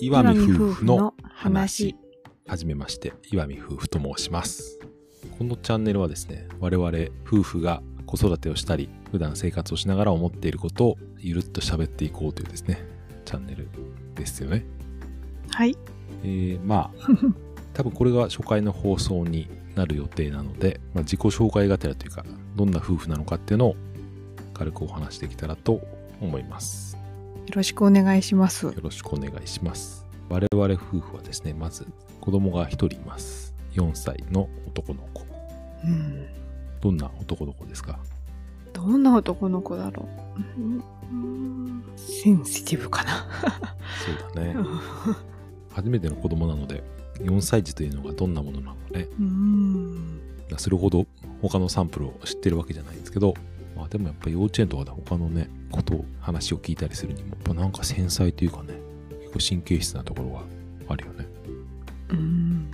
岩見夫婦の話。はじめまして、岩見夫婦と申します。このチャンネルはですね、我々夫婦が子育てをしたり、普段生活をしながら思っていることをゆるっと喋っていこうというですね、チャンネルですよね。はい。えー、まあ、多分これが初回の放送になる予定なので、まあ、自己紹介がてらというか、どんな夫婦なのかっていうのを軽くお話しできたらと思います。よろしくお願いしますよ。ろしくお願いします。我々夫婦はですね、まず子供が一人います。4歳の男の子。うん。どんな男の子ですか？どんな男の子だろう。うんうんセンシティブかな。そうだね。初めての子供なので、4歳児というのがどんなものなのかね。うん。それほど他のサンプルを知ってるわけじゃないんですけど、まあでもやっぱ幼稚園とかで他のね、ことを、話を聞いたりするにも、やっぱなんか繊細というかね、結構神経質なところがあるよね。うん。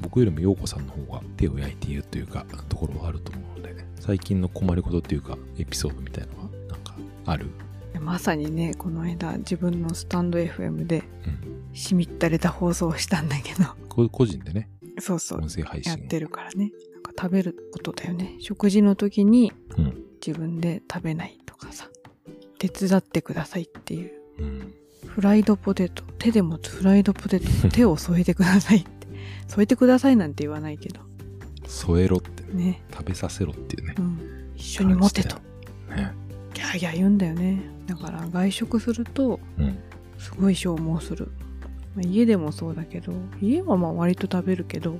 僕よりも陽子さんの方が手を焼いているというか、ところはあると思うので、最近の困りごとっていうか、エピソードみたいなのは、なんか、ある？まさにね、この間自分のスタンド FM でうん。しみったれた放送をしたんだけど、こ個人でね、そうそう音、声配信を。やってるからね。なんか食べることだよね。食事の時にうん。自分で食べないとかさ、手伝ってくださいっていう。うん。フライドポテト、手で持つフライドポテトに 手を添えてくださいって。添えてくださいなんて言わないけど。添えろって、ね、ね。食べさせろっていうねう。ん。一緒に持てと。ね。ギャーギャー言うんだよね。だから外食すると、うん。すごい消耗する。まあ家でもそうだけど、家はまあ割と食べるけど、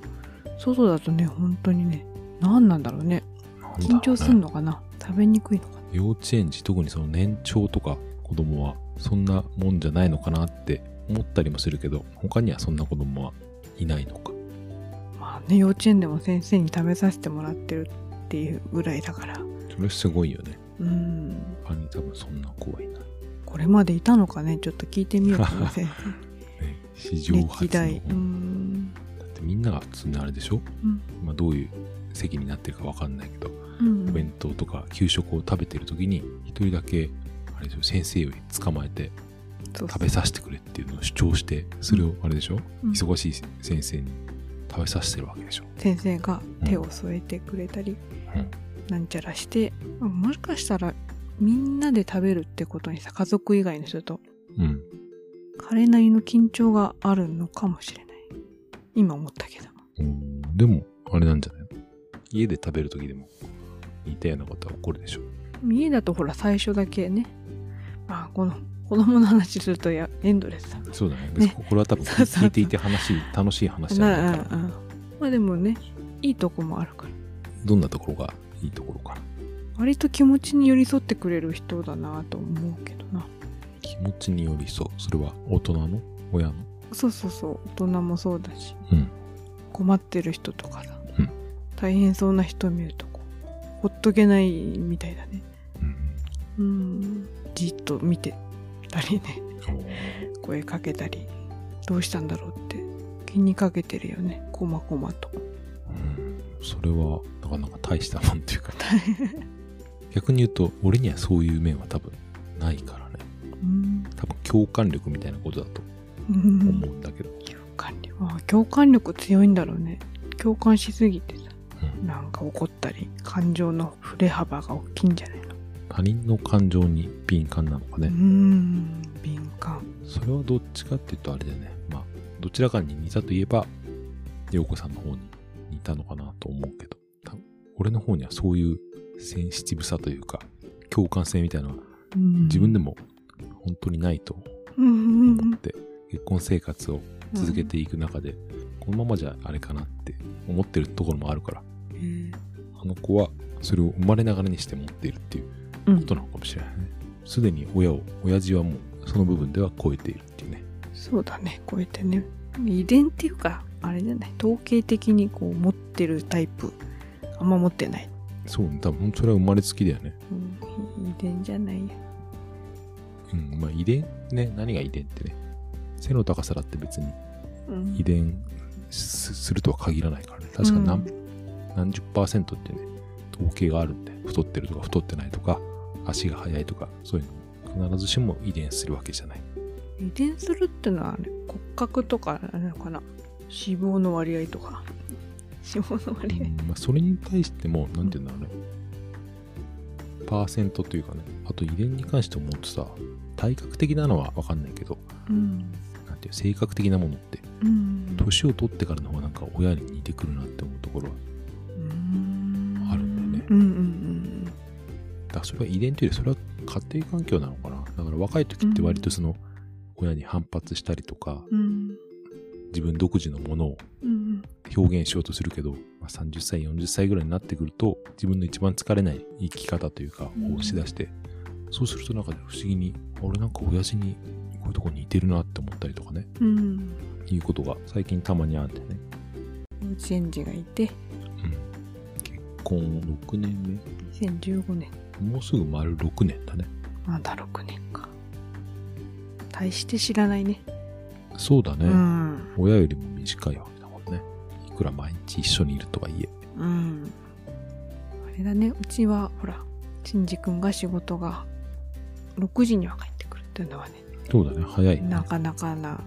外だとね、本当にね、何なんだろうね。なんだろうね緊張すんのかな食べにくいのかな幼稚園児、特にその年長とか子供は、そんなもんじゃないのかなって思ったりもするけど、他にはそんな子供はいないのか。まあね、幼稚園でも先生に食べさせてもらってるっていうぐらいだから。それすごいよね。うん。他に多分そんな子はいない。これまでいたのかね？ちょっと聞いてみようかな先 ね、史生。上初の。うだん。ってみんなが普通にあれでしょ？うん。まあどういう席になってるかわかんないけど、うんお弁当とか給食を食べてる時に、一人だけ、あれでしょ、先生を捕まえて食べさせてくれっていうのを主張して、それをあれでしょ、うん忙しい先生に食べさせてるわけでしょ。先生が手を添えてくれたり、うんなんちゃらして、もしかしたらみんなで食べるってことにさ、家族以外の人とうん。彼なりの緊張があるのかもしれない。今思ったけど。うんでも、あれなんじゃないの？家で食べる時でも似たようなことは起こるでしょ。家だとほら最初だけね、あ、この子供の話するとやエンドレスだ。そうだね。ねこれは多分聞いていて話し楽しい話じゃないから。まあでもね、いいとこもあるから。どんなところがいいところかな。割と気持ちに寄り添ってくれる人だなと思うけどな。気持ちに寄り添う。それは大人の？親の？そうそうそう、大人もそうだし、うん。困ってる人とかさ、うん大変そうな人を見るとほっとけないみたいだね。うん。うん、じっと見てたりね、声かけたり、どうしたんだろうって気にかけてるよね、こまこまと。うん。それはなかなか大したもんっていうか、逆に言うと、俺にはそういう面は多分ないからね。うん、多分共感力みたいなことだとうん思うんだけど。共感力。あ共感力強いんだろうね。共感しすぎてさ、うんなんか怒ったり、感情の振れ幅が大きいんじゃないの？他人の感情に敏感なのかね。うん、敏感。それはどっちかっていうとあれだよね。まあ、どちらかに似たといえば、陽子さんの方に似たのかなと思うけど、多分俺の方にはそういうセンシティブさというか、共感性みたいなのはうん自分でも本当にないと思って、結婚生活を続けていく中で、このままじゃあれかなって思ってるところもあるから、うんあの子はそれを生まれながらにして持っているっていううんことなのかもしれないね。すでに親を、親父はもうその部分では超えているっていうね。そうだね、こうやってね。遺伝っていうか、あれじゃない、統計的にこう持ってるタイプ、あんま持ってない。そうね、多分それは生まれつきだよね。うん、遺伝じゃないや。うん、まあ遺伝ね、何が遺伝ってね。背の高さだって別にうん遺伝すするとは限らないからね。確か何、うん何十パーセントってね、統計があるんで、太ってるとか太ってないとか、足が速いとか、そういうの必ずしも遺伝するわけじゃない。遺伝するってのは、ね、骨格とかなのかな？脂肪の割合とか。脂肪の割合、うんまあ、それに対しても何て言うんだろうね、パーセントというかねあと遺伝に関して思うとさ体格的なのは分かんないけど、うん、なんていう性格的なものって。年、うん、を取ってからの方がなんか親に似てくるなって思うところはね。うんうんうん、だからそれは遺伝というよりそれは家庭環境なのかな。だから若い時って割とその親に反発したりとか、うん、自分独自のものを表現しようとするけど、まあ、30歳40歳ぐらいになってくると自分の一番疲れない生き方というかをしだして、そうするとなんか不思議に俺なんか親父にこういうとこ似てるなって思ったりとかね、うん、いうことが最近たまにあってね。幼稚園児がいて、婚6年目。2015年。もうすぐ丸6年だね。まだ6年か。大して知らないね。そうだね、うん、親よりも短いわけだもんね。いくら毎日一緒にいるとはいえ。うん。あれだね。うちはほらしじくんが仕事が6時には帰ってくるっていうのはねそうだね。早い、ね、なかなかな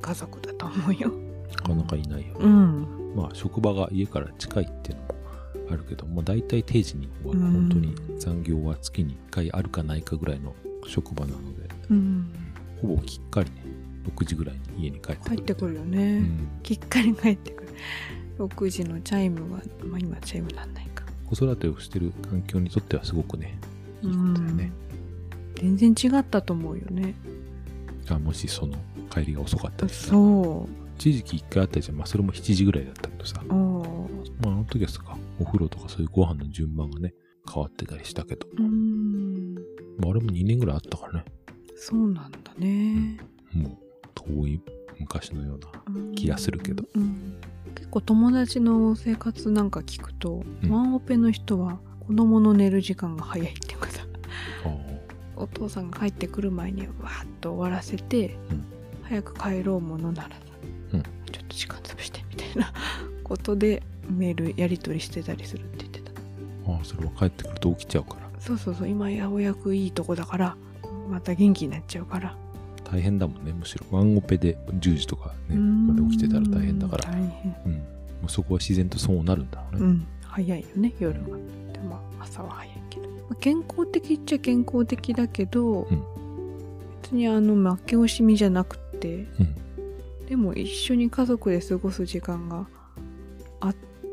家族だと思うよ、なかなかいないよね、うん、まあ職場が家から近いっていうのもあるけど、まあ、大体定時には本当に残業は月に1回あるかないかぐらいの職場なので、うん、ほぼきっかりね6時ぐらいに家に帰ってくる帰ってくるよね、うん、きっかり帰ってくる。6時のチャイムは、まあ、今チャイムなんないか。子育てをしてる環境にとってはすごくねいいことだよね、全然違ったと思うよね。あもしその帰りが遅かったりそう。一時期一回あったじゃん。まあそれも7時ぐらいだったけどさまああの時はさお風呂とかそういうご飯の順番がね変わってたりしたけど。うん。まああれも2年ぐらいあったからね。そうなんだね、うん、もう遠い昔のような気がするけど、うん。うん、結構友達の生活なんか聞くと、うん、ワンオペの人は子供の寝る時間が早いっていうかさお父さんが帰ってくる前にわーっと終わらせて、早く帰ろうものならさ、ちょっと時間潰してみたいなことでメールやり取りしてたりするって言ってた。ああそれは帰ってくると起きちゃうから。そうそうそう今ようやくいいとこだからまた元気になっちゃうから。大変だもんね。むしろワンオペで10時とかねまで起きてたら大変だから。大変、うん、もうそこは自然とそうなるんだろうね、うん、早いよね夜は。でも朝は早いけど、まあ、健康的っちゃ健康的だけど、うん、別にあの負け惜しみじゃなくて、でも一緒に家族で過ごす時間があ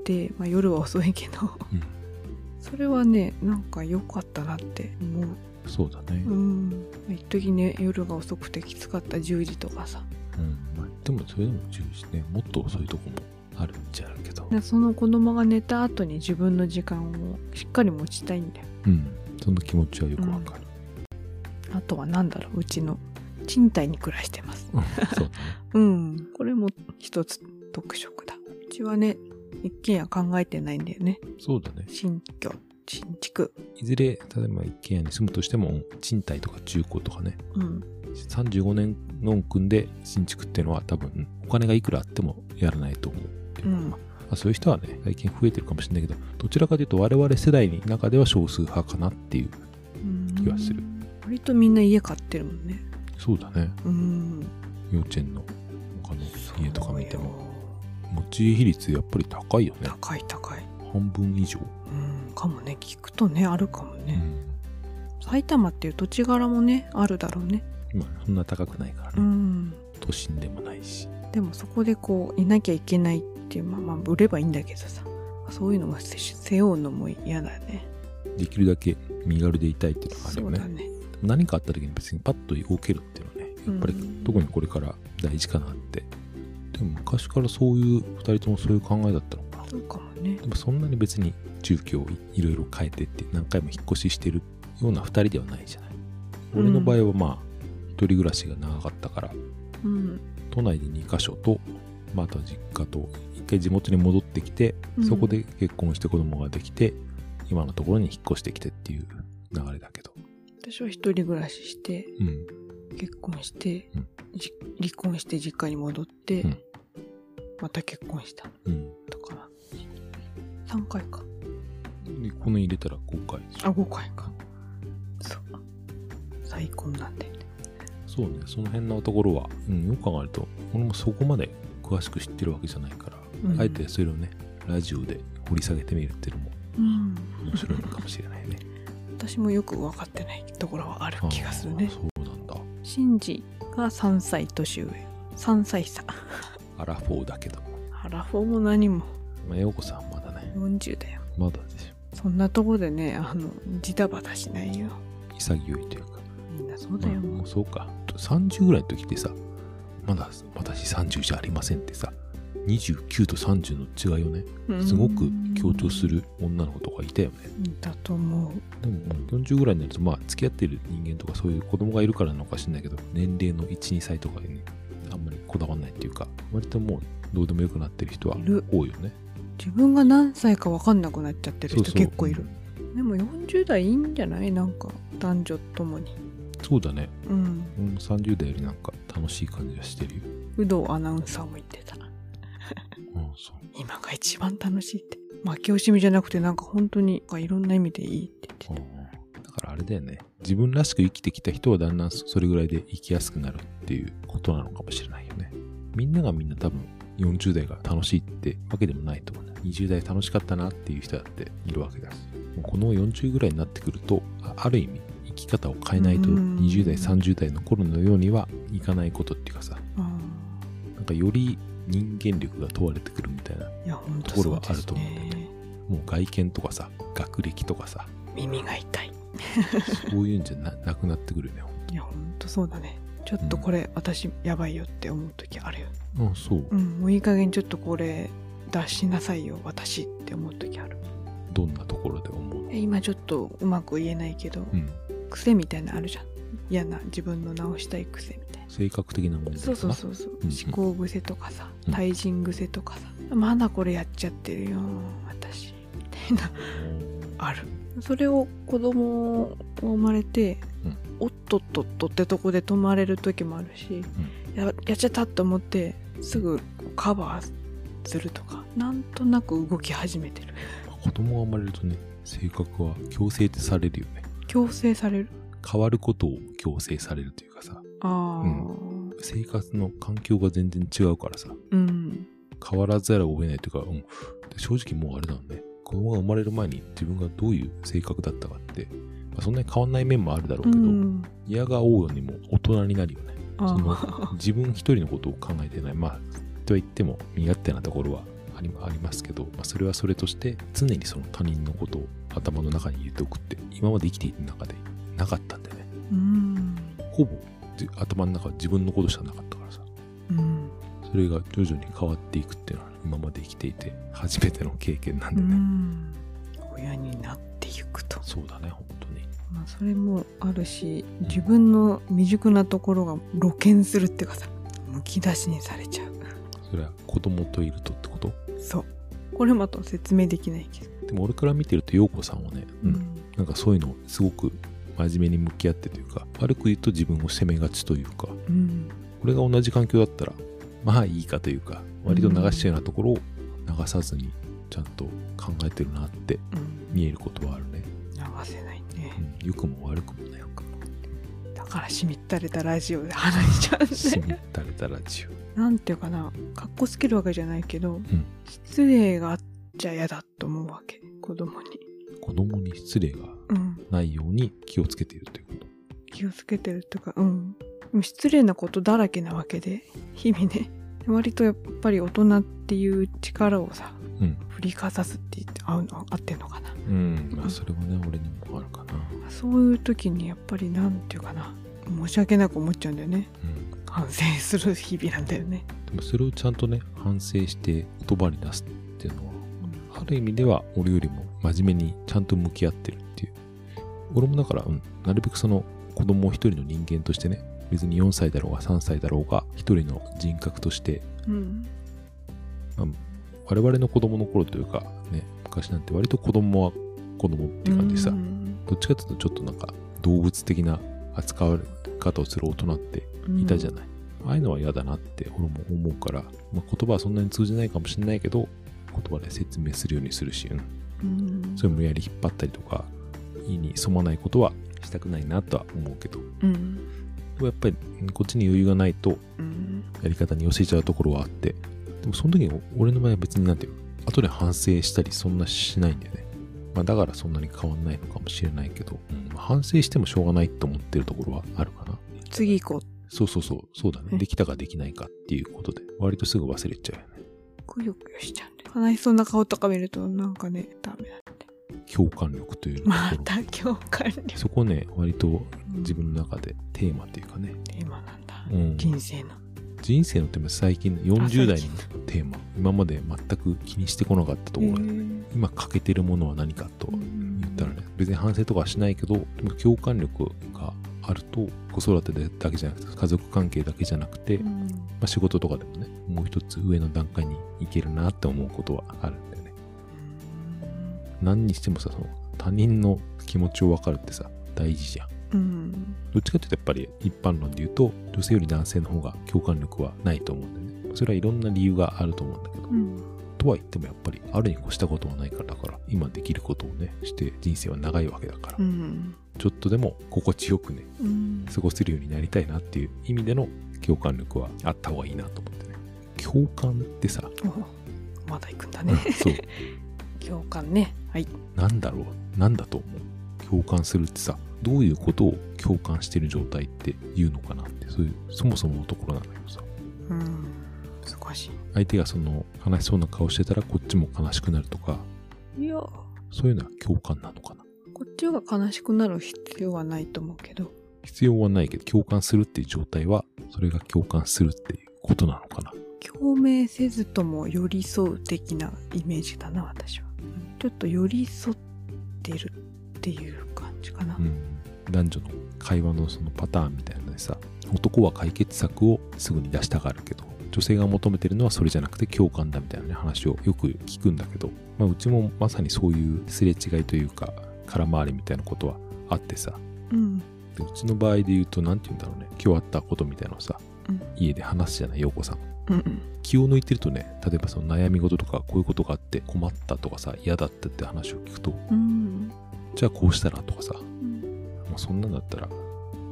って、まあ、夜は遅いけど。それはねなんか良かったなって思う。そうだね。うん。一時ね夜が遅くてきつかった。10時とかさ。うん。まあでもそれでも10時ね。もっと遅いとこもあるんじゃあるけどその子供が寝た後に自分の時間をしっかり持ちたいんだよ。うん。その気持ちはよくわかる、うん、あとは何だろううちの賃貸に暮らしてます、うん。これも一つ特色だ。うちはね一軒家考えてないんだよね。そうだね。新居新築。いずれ例えば一軒家に住むとしても賃貸とか中古とかね、うん、35年ノン組んで新築っていうのは多分お金がいくらあってもやらないと思う、うん。まあ、そういう人はね最近増えてるかもしれないけどどちらかというと我々世代の中では少数派かなっていう気はする。割とみんな家買ってるもんね。そうだね。うん。幼稚園の他の家とか見ても持ち家比率やっぱり高いよね。高い高い。半分以上。うんかもね。聞くとねあるかもね、うん、埼玉っていう土地柄もねあるだろうね。まあそんな高くないからね、うん、都心でもないし。でもそこでこういなきゃいけないっていうまあまあ売ればいいんだけどさ。そういうのが背負うのも嫌だね。できるだけ身軽でいたいっていうのがあるよね。ね。何かあった時に別にパッと動けるっていうのはねやっぱり特にこれから大事かなって、でも昔からそういう2人ともそういう考えだったのかな。そうかもね。でもそんなに別に住居をいろいろ変えてって何回も引っ越ししてるような2人ではないじゃない、俺の場合はまあ一人暮らしが長かったから、うん、都内で2カ所と、まあ、あとは実家と一回地元に戻ってきて、そこで結婚して子供ができて今のところに引っ越してきてっていう流れだけど。私は一人暮らしして、うん、結婚して、うん、離婚して実家に戻って、うん、また結婚した。うん、だから、3回か。で、この入れたら5回あ、5回か。そう。再婚なんで。そそうねその辺のところは、うん、よく考えると俺もそこまで詳しく知ってるわけじゃないから、うん、あえてそれをねラジオで掘り下げてみるっていうのも面白いのかもしれないね、私もよく分かってないところはある気がするねそうなんだシンジが3歳年上3歳差アラフォーだけど。アラフォーも何も。まあ陽子さんまだね。40だよ。まだでしょ。そんなとこでねあのジタバタしないよ。潔いというか。みんなそうだよ、まあ、もうそうか。30ぐらいの時ってさまだ私30じゃありませんってさ29と30の違いをねすごく強調する女の子とかいたよね。だと思う。でも40ぐらいになるとまあ付き合ってる人間とかそういう子供がいるからなのかしれないけど年齢の12歳とかでねあんまりこだわらないっていうか割ともうどうでもよくなってる人は多いよね。自分が何歳か分かんなくなっちゃってる人結構いる。でも40代いいんじゃない？なんか男女ともに。そうだね。うん。30代よりなんか楽しい感じがしてるよ。有働アナウンサーも言ってた。うんそう。今が一番楽しいって。負け惜しみじゃなくてなんか本当にいろんな意味でいいって言ってただからあれだよね。自分らしく生きてきた人はだんだんそれぐらいで生きやすくなるっていうことなのかもしれないよね。みんながみんな多分40代が楽しいってわけでもないと思う、ね、20代楽しかったなっていう人だっているわけだし。この40ぐらいになってくるとある意味生き方を変えないと20代30代の頃のようにはいかないことっていうかさ。なんかより人間力が問われてくるみたいなところはあると思うんだよね。もう外見とかさ学歴とかさ。耳が痛いそういうんじゃななくなってくるよねいやほんとそうだね。ちょっとこれ、うん、私やばいよって思う時あるよ。あそう。うんもういい加減ちょっとこれ出しなさいよ私って思う時ある。どんなところで思う今ちょっとうまく言えないけど、うん、癖みたいなのあるじゃん。嫌な自分の直したい癖みたいな。性格的なものそうそうそうそう、うん思考癖とかさ対人癖とかさ、うん、まだこれやっちゃってるよ私。みたいな。あるそれを子供生まれて、うん、おっとっとっとってとこで止まれる時もあるし、うん、ややっちゃったと思ってすぐカバーするとかなんとなく動き始めてる。子供が生まれるとね性格は強制ってされるよね。強制される。変わることを強制されるというかさ、うん、生活の環境が全然違うからさ、うん、変わらざるを得ないというか、うん、正直もうあれだもんね子供が生まれる前に自分がどういう性格だったかって、まあ、そんなに変わんない面もあるだろうけど、うん、嫌がおうようにも大人になるよねその自分一人のことを考えてない。まあと言っても身勝手なところはありありますけど、まあ、それはそれとして常にその他人のことを頭の中に入れておくって今まで生きている中でなかったんだよね。ほぼ頭の中は自分のことしかなかったそれが徐々に変わっていくっていうのは今まで生きていて初めての経験なんでね。親になっていくと。そうだね、本当に。まあ、それもあるし、自分の未熟なところが露見するっていうかさ、むき出しにされちゃう。それは子供といるとってこと？そう。これまた説明できないけど。でも俺から見てると陽子さんはね、うん、なんかそういうのすごく真面目に向き合ってというか悪く言うと自分を責めがちというか、うん、俺が同じ環境だったらまあいいかというか割と流しちゃうようなところを流さずにちゃんと考えてるなって見えることはあるね、流せないね、うん、良くも悪くもねだからしみったれたラジオで話しちゃうんしみったれたラジオ。なんていうかなかっこつけるわけじゃないけど、うん、失礼があっちゃ嫌だと思うわけ。子供に。子供に失礼がないように気をつけているということ、うん、気をつけてるとかうん失礼なことだらけなわけで日々ね。割とやっぱり大人っていう力をさ、うん、振りかざすって言って合うの合ってんのかな。うん。まあそれはね、俺にもあるかな。そういう時にやっぱりなんていうかな。申し訳なく思っちゃうんだよね、うん、反省する日々なんだよね。でもそれをちゃんとね反省して言葉に出すっていうのは、うん、ある意味では俺よりも真面目にちゃんと向き合ってるっていう。俺もだから、うん、なるべくその子供一人の人間としてね、別に4歳だろうが3歳だろうが、一人の人格として、うん。まあ、我々の子供の頃というか、ね、昔なんて割と子供は子供っていう感じでさ、うん、どっちかっていうとちょっとなんか動物的な扱われ方をする大人っていたじゃない。うん、ああいうのは嫌だなって俺も思うから、まあ、言葉はそんなに通じないかもしれないけど、言葉で説明するようにするし、うん、それ無理やり引っ張ったりとか意に染まないことはしたくないなとは思うけど、うん、やっぱりこっちに余裕がないとやり方に寄せちゃうところはあって、でもその時に俺の場合は別になんていうの後で反省したりそんなしないんだよね。まあ、だからそんなに変わんないのかもしれないけど、うん、反省してもしょうがないと思ってるところはあるかな。次行こう。そうそうそう、そうだね。できたかできないかっていうことで、割とすぐ忘れちゃうよね。くよくよしちゃうんで。悲しそうな顔とか見るとなんかね、ダメだって。共感力というまた共感力。そこね、割と自分の中でテーマっていうかね。テーマなんだ。うん、人生の。人生のテーマ最近40代のテーマ。今まで全く気にしてこなかったところで、今欠けてるものは何かと言ったらね別に反省とかはしないけどでも共感力があると子育てだけじゃなくて家族関係だけじゃなくて、まあ、仕事とかでもねもう一つ上の段階に行けるなって思うことはある何にしてもさその他人の気持ちを分かるってさ大事じゃん。うん、どっちかっていうとやっぱり一般論で言うと女性より男性の方が共感力はないと思うんだよね。それはいろんな理由があると思うんだけど、うん、とは言ってもやっぱりあるに越したことはないからだから今できることをねして人生は長いわけだから、うん、ちょっとでも心地よくね、過ごせるようになりたいなっていう意味での共感力はあった方がいいなと思ってね。共感ってさまだ行くんだね。そう 共感ね。はい。なんだろう？なんだと思う？共感するってさどういうことを共感してる状態って言うのかなってそういうそもそものところなんだけどさ。うん。難しい。相手がその悲しそうな顔してたらこっちも悲しくなるとか。いや。そういうのは共感なのかな？こっちが悲しくなる必要はないと思うけど。必要はないけど共感するっていう状態はそれが共感するっていうことなのかな？共鳴せずとも寄り添う的なイメージだな私はちょっと寄り添ってるっていう感じかな、うん、男女の会話のそのパターンみたいなのでさ男は解決策をすぐに出したがるけど女性が求めてるのはそれじゃなくて共感だみたいな、ね、話をよく聞くんだけど、まあ、うちもまさにそういうすれ違いというか空回りみたいなことはあってさ、うん、でうちの場合で言うと何て言うんだろうね今日あったことみたいなのをさ、うん、家で話すじゃない陽子さんうんうん、気を抜いてるとね例えばその悩み事とかこういうことがあって困ったとかさ嫌だったって話を聞くと、うん、じゃあこうしたらとかさ、うん、もうそんなんだったら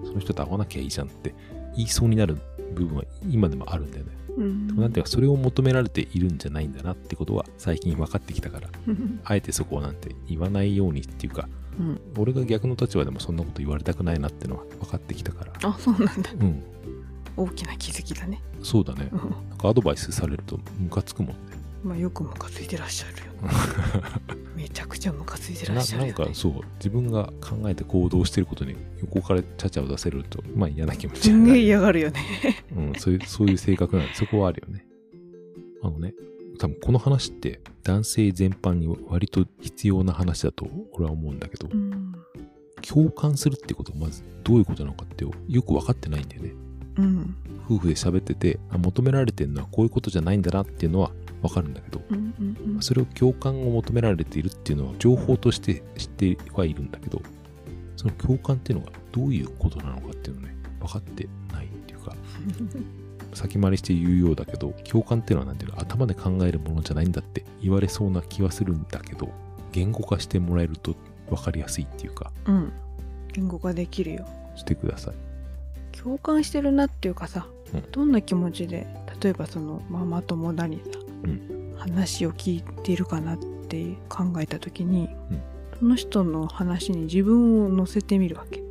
その人と会わなきゃいいじゃんって言いそうになる部分は今でもあるんだよね。うん、なんていうかそれを求められているんじゃないんだなってことは最近分かってきたから あえてそこをなんて言わないようにっていうか、うん、俺が逆の立場でもそんなこと言われたくないなってのは分かってきたから。あそうなんだ、うん、大きな気づきだね。そうだね、なんかアドバイスされるとムカつくもんね。まあよくムカついてらっしゃるよ、ね、めちゃくちゃムカついてらっしゃる、ね、なんかそう自分が考えて行動してることに横からちゃちゃを出せるとまあ嫌な気持ちになる。嫌がるよね。うんそういうそういう性格なんでそこはあるよね。あのね多分この話って男性全般に割と必要な話だと俺は思うんだけど、うん、共感するってことはまずどういうことなのかってよく分かってないんだよね、うん、夫婦で喋ってて求められてるのはこういうことじゃないん。だなっていうのはわかるん。だけど、うん。うん。うん、それを共感を求められているっていうのは情報として知ってはいるん。だけど、その共感っていうのがどういうことなのかっていうのね、分かってないっていうか、先回りして言うようだけど、共感っていうのは何ていうの、頭で考えるものじゃないん。だって言われそうな気はするん。だけど、言語化してもらえると分かりやすいっていうか、うん。言語化できるよ。してください。共感してるなっていうかさ、うん、どんな気持ちで例えばそのママ友だにさ、うん、話を聞いているかなって考えた時に、うん、その人の話に自分を乗せてみるわけ。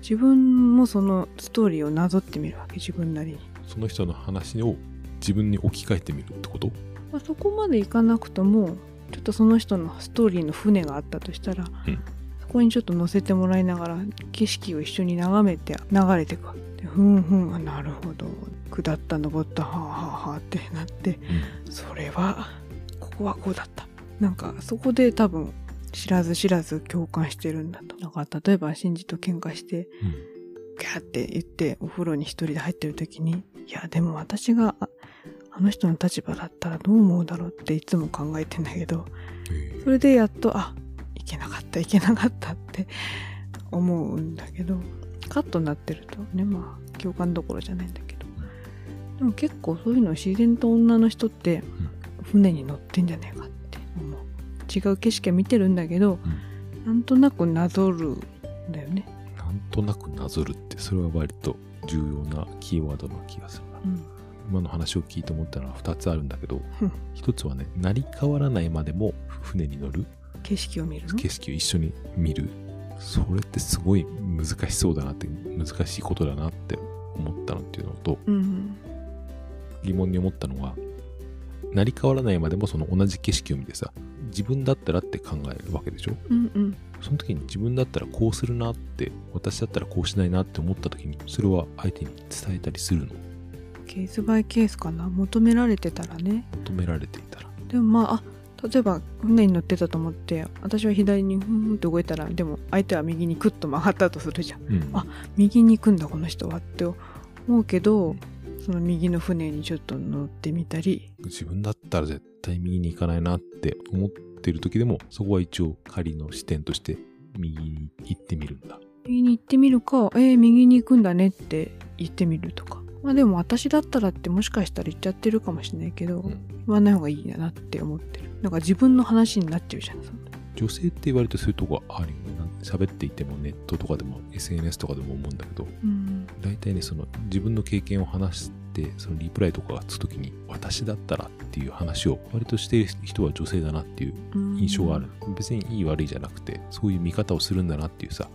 自分もそのストーリーをなぞってみるわけ自分なりに。その人の話を自分に置き換えてみるってこと、まあ、そこまでいかなくともちょっとその人のストーリーの船があったとしたら、うん、そこにちょっと乗せてもらいながら景色を一緒に眺めて流れていくふんふんなるほど。下った登った。はあはあはあってなって、うん、それはここはこうだった。なんかそこで多分知らず知らず共感してるんだと。だから例えばシンジと喧嘩して、うん、ギャーって言ってお風呂に一人で入ってる時にいやでも私があの人の立場だったらどう思うだろうっていつも考えてんだけどそれでやっとあいけなかったいけなかったって 思うんだけどカットになってるとねまあ共感どころじゃないんだけど。でも結構そういうの自然と女の人って船に乗ってんじゃねえかって思う。違う景色は見てるんだけど、うん、なんとなくなぞるんだよね。なんとなくなぞるってそれは割と重要なキーワードな気がするな、うん、今の話を聞いて思ったのは2つあるんだけど、1つはね成り変わらないまでも船に乗る景色を見る景色を一緒に見る。それってすごい難しそうだなって難しいことだなって思ったのっていうのと、うん、疑問に思ったのは成り変わらないまでもその同じ景色を見てさ自分だったらって考えるわけでしょ、うんうん、その時に自分だったらこうするなって私だったらこうしないなって思った時にそれは相手に伝えたりするの？ケースバイケースかな？求められてたらね。求められていたら。でもまああ例えば船に乗ってたと思って私は左にふんって動いたらでも相手は右にクッと曲がったとするじゃん、うん、あ右に行くんだこの人はって思うけどその右の船にちょっと乗ってみたり。自分だったら絶対右に行かないなって思ってる時でもそこは一応仮の視点として右に行ってみるんだ。右に行ってみるかえー、右に行くんだねって言ってみるとかまあでも私だったらってもしかしたら言っちゃってるかもしれないけど、うん、言わない方がいいなって思ってる。なんか自分の話になっちゃうじゃん女性って言われてそういうとこあるよね。喋っていてもネットとかでも SNS とかでも思うんだけど、うん、大体ねその自分の経験を話してそのリプライとかがつく時に私だったらっていう話を割としている人は女性だなっていう印象がある、うん、別にいい悪いじゃなくてそういう見方をするんだなっていうさ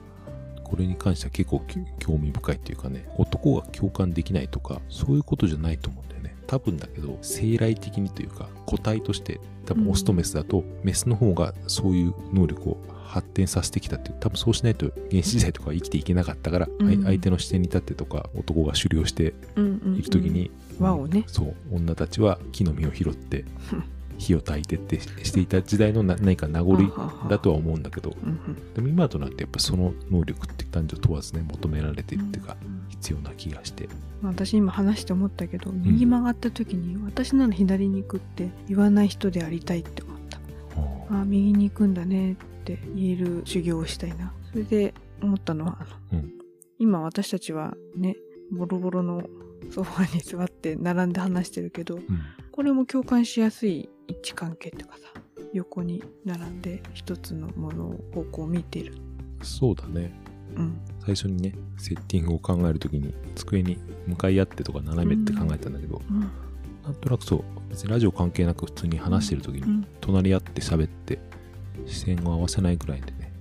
これに関しては結構興味深いっていうかね男が共感できないとかそういうことじゃないと思うんだよね。多分だけど生来的にというか個体として多分オスとメスだと、メスの方がそういう能力を発展させてきたって多分そうしないと原始時代とか生きていけなかったから、うん、相手の視点に立ってとか男が狩猟している時に、輪をね。そう女たちは木の実を拾って 火を焚いてってしていた時代の何か名残だとは思うんだけど、でも今となってやっぱその能力って男女問わずね求められてるっていうか、必要な気がして。私今話して思ったけど右曲がった時に、私なら左に行くって言わない人でありたいって思った、ああ。右に行くんだねって言える修行をしたいな。それで思ったのはうん、今私たちはねボロボロのソファに座って並んで話してるけど、うん、これも共感しやすい位置関係っていうかさ横に並んで一つのものを方向を見てる。そうだね。うん。最初にねセッティングを考えるときに机に向かい合ってとか斜めって考えたんだけど、うん、なんとなくそう別にラジオ関係なく普通に話してる時に隣り合って喋って視線を合わせないぐらいでね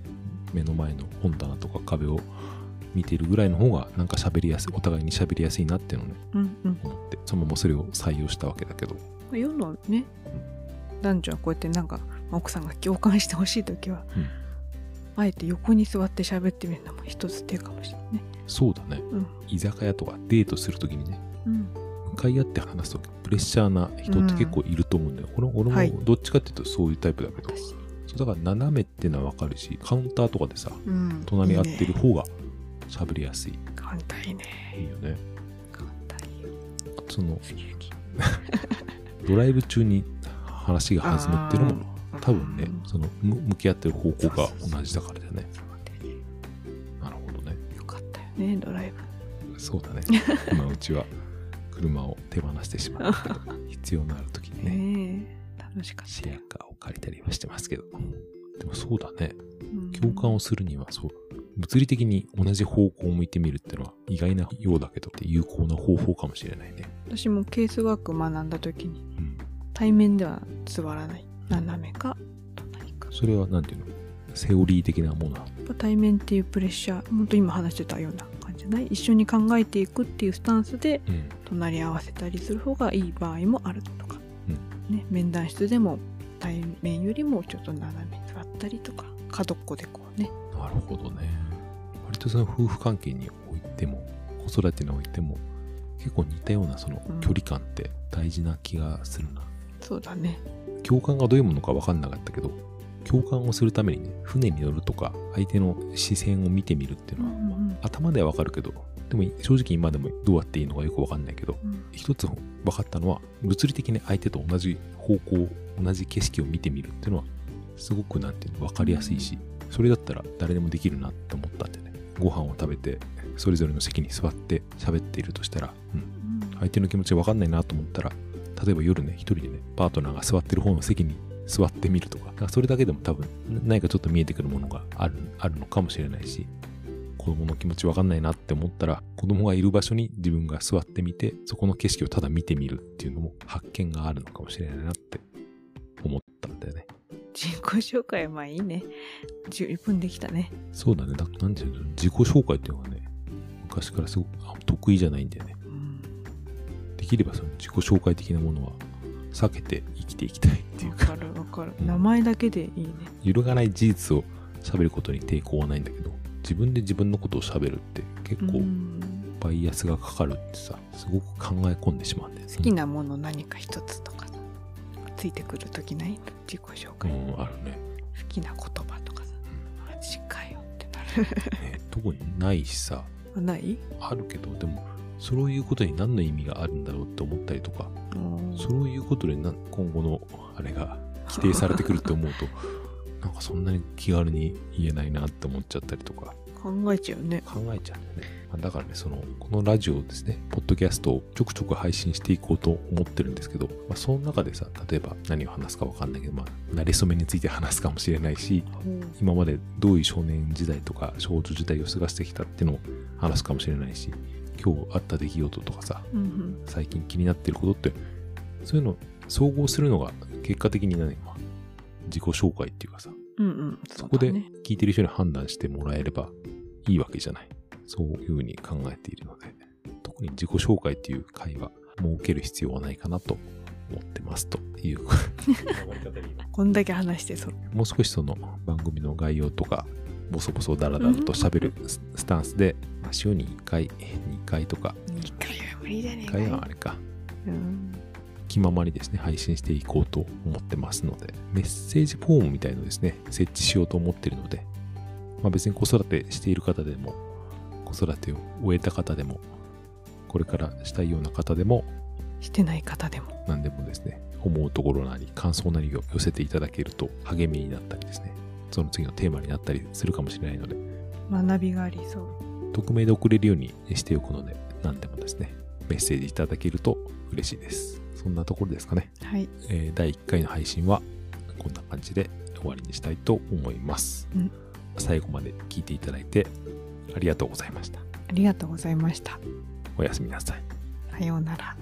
目の前の本棚とか壁を見ているぐらいの方がなんか喋りやすいお互いに喋りやすいなっていうのをね、うんうん、思ってそのままそれを採用したわけだけど。世のね、うん、男女はこうやってなんか奥さんが共感してほしい時は、うん、あえて横に座って喋ってみるのも一つ手かもしれないね。そうだね、うん、居酒屋とかデートする時にね、向かい合って話すとプレッシャーな人って結構いると思うんだよ、俺俺もどっちかっていうとそういうタイプだけど、はいだから斜めっていうのは分かるしカウンターとかでさ、うん、隣合ってる方が喋りやすい。カウンターいいね。いいよね。カウンターいいよ。その、ドライブ中に話が弾むっていうのも、多分ね、その向き合ってる方向が同じだからだよね。なるほどね。よかったよね、ドライブ。そうだね。今うちは車を手放してしまう。必要のある時にね。楽しかった。シェアカーを借りたりはしてますけど。でもそうだね。共感をするには、そう、物理的に同じ方向を向いてみるっていうのは意外なようだけど、有効な方法かもしれないね。私もケースワーク学んだ時に、うん、対面では座らない。斜めか、隣か。それは何ていうの？セオリー的なもの？対面っていうプレッシャー、本当今話してたような感じじゃない？一緒に考えていくっていうスタンスで、隣り合わせたりする方がいい場合もあるとか。ね、面談室でも対面よりもちょっと斜めに座ったりとか角っこでこうね。なるほどね。割とその夫婦関係においても子育てにおいても結構似たようなその距離感って大事な気がするな、うん、そうだね。共感がどういうものか分かんなかったけど共感をするためにね船に乗るとか相手の視線を見てみるっていうのは、うんうん、頭では分かるけどでも正直今でもどうやっていいのかよくわかんないけど、うん、一つ分かったのは物理的に相手と同じ方向同じ景色を見てみるっていうのはすごくなんていうの分かりやすいしそれだったら誰でもできるなって思ったんでねご飯を食べてそれぞれの席に座って喋っているとしたら、うん、相手の気持ちが分かんないなと思ったら例えば夜ね一人でねパートナーが座ってる方の席に座ってみるとかそれだけでも多分何かちょっと見えてくるものがあるあるのかもしれないし子供の気持ちわかんないなって思ったら、子供がいる場所に自分が座ってみて、そこの景色をただ見てみるっていうのも発見があるのかもしれないなって思ったんだよね。自己紹介まあいいね。十分できたね。そうだね。だなんていうの？自己紹介っていうのがね、昔からすごく得意じゃないんだよね。きればその自己紹介的なものは避けて生きていきたいっていうか。わかるわかる、うん、名前だけでいいね。揺るがない事実を喋ることに抵抗はないんだけど、自分で自分のことを喋るって結構バイアスがかかるってさ、すごく考え込んでしまうんだよね。好きなもの何か一つとかついてくる時ない自己紹介。うん、あるね。好きな言葉とかさ、うん、マジかよってなるね、特にないしさ。ない？あるけど、でも、そういうことに何の意味があるんだろうって思ったりとか、そういうことで今後のあれが規定されてくるって思うと、なんかそんなに気軽に言えないなって思っちゃったりとか。考えちゃうね。考えちゃうね。だからね、その、このラジオですね、ポッドキャストをちょくちょく配信していこうと思ってるんですけど、まあ、その中でさ、例えば何を話すかわかんないけど、まあ、慣れ初めについて話すかもしれないし、うん、今までどういう少年時代とか少女時代を過ごしてきたっていうのを話すかもしれないし、今日あった出来事とかさ、うんうん、最近気になってることって、そういうの総合するのが結果的に何、まあ、自己紹介っていうかさ、うんうん。そ、ね、そこで聞いてる人に判断してもらえればいいわけじゃない。そういうふうに考えているので、特に自己紹介っていう会話、設ける必要はないかなと思ってますという。こんだけ話してそもう少しその番組の概要とか、ボソボソダラダラと喋るスタンスで、まあ、週に1回、2回とか。2回は無理だね。2回はあれか。うん。気ままにですね、配信していこうと思ってますので、メッセージフォームみたいのですね、設置しようと思ってるので、まあ、別に子育てしている方でも、子育てを終えた方でも、これからしたいような方でも、してない方でも、何でもですね、思うところなり、感想なりを寄せていただけると励みになったりですね、その次のテーマになったりするかもしれないので、学びがありそう。匿名で送れるようにしておくので、何でもですね、メッセージいただけると嬉しいです。そんなところですかね。はい。えー、第1回の配信はこんな感じで終わりにしたいと思います。うん、最後まで聞いていただいてありがとうございました。ありがとうございました。おやすみなさい。さようなら。